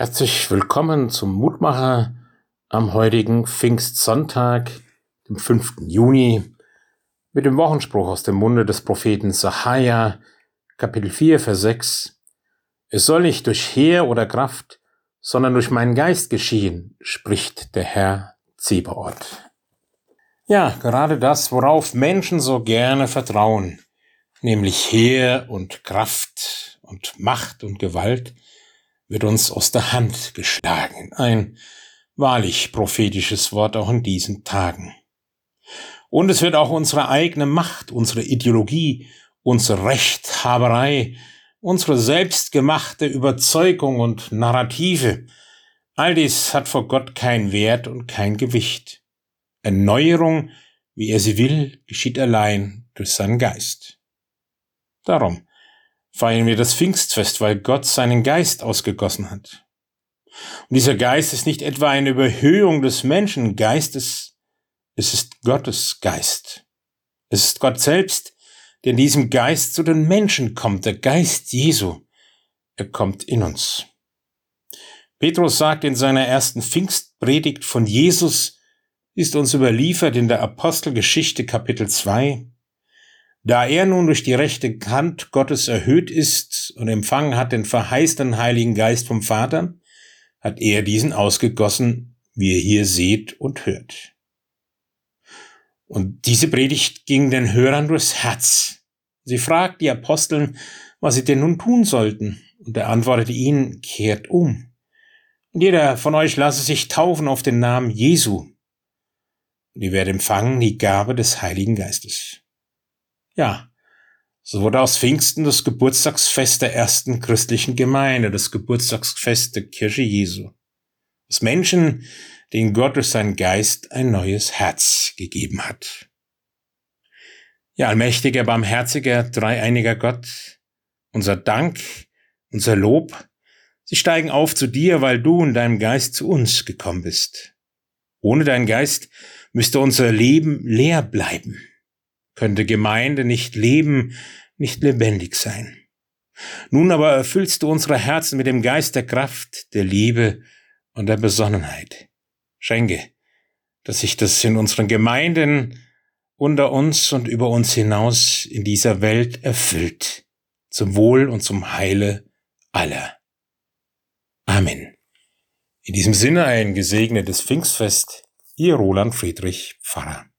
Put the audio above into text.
Herzlich willkommen zum Mutmacher am heutigen Pfingstsonntag, dem 5. Juni, mit dem Wochenspruch aus dem Munde des Propheten Sacharja, Kapitel 4, Vers 6. Es soll nicht durch Heer oder Kraft, sondern durch meinen Geist geschehen, spricht der Herr Zebaoth. Ja, gerade das, worauf Menschen so gerne vertrauen, nämlich Heer und Kraft und Macht und Gewalt, wird uns aus der Hand geschlagen. Ein wahrlich prophetisches Wort auch in diesen Tagen. Und es wird auch unsere eigene Macht, unsere Ideologie, unsere Rechthaberei, unsere selbstgemachte Überzeugung und Narrative, all dies hat vor Gott kein Wert und kein Gewicht. Erneuerung, wie er sie will, geschieht allein durch seinen Geist. Darum feiern wir das Pfingstfest, weil Gott seinen Geist ausgegossen hat. Und dieser Geist ist nicht etwa eine Überhöhung des Menschengeistes, es ist Gottes Geist. Es ist Gott selbst, der in diesem Geist zu den Menschen kommt, der Geist Jesu. Er kommt in uns. Petrus sagt in seiner ersten Pfingstpredigt von Jesus, ist uns überliefert in der Apostelgeschichte Kapitel 2, da er nun durch die rechte Hand Gottes erhöht ist und empfangen hat den verheißenen Heiligen Geist vom Vater, hat er diesen ausgegossen, wie ihr hier seht und hört. Und diese Predigt ging den Hörern durchs Herz. Sie fragt die Aposteln, was sie denn nun tun sollten, und er antwortete ihnen, kehrt um. Und jeder von euch lasse sich taufen auf den Namen Jesu. Und ihr werdet empfangen die Gabe des Heiligen Geistes. Ja, so wurde aus Pfingsten das Geburtstagsfest der ersten christlichen Gemeinde, das Geburtstagsfest der Kirche Jesu. Das Menschen, denen Gott durch seinen Geist ein neues Herz gegeben hat. Ja, allmächtiger, barmherziger, dreieiniger Gott, unser Dank, unser Lob, sie steigen auf zu dir, weil du in deinem Geist zu uns gekommen bist. Ohne deinen Geist müsste unser Leben leer bleiben könnte Gemeinde nicht leben, nicht lebendig sein. Nun aber erfüllst du unsere Herzen mit dem Geist der Kraft, der Liebe und der Besonnenheit. Schenke, dass sich das in unseren Gemeinden unter uns und über uns hinaus in dieser Welt erfüllt, zum Wohl und zum Heile aller. Amen. In diesem Sinne ein gesegnetes Pfingstfest, Ihr Roland Friedrich Pfarrer.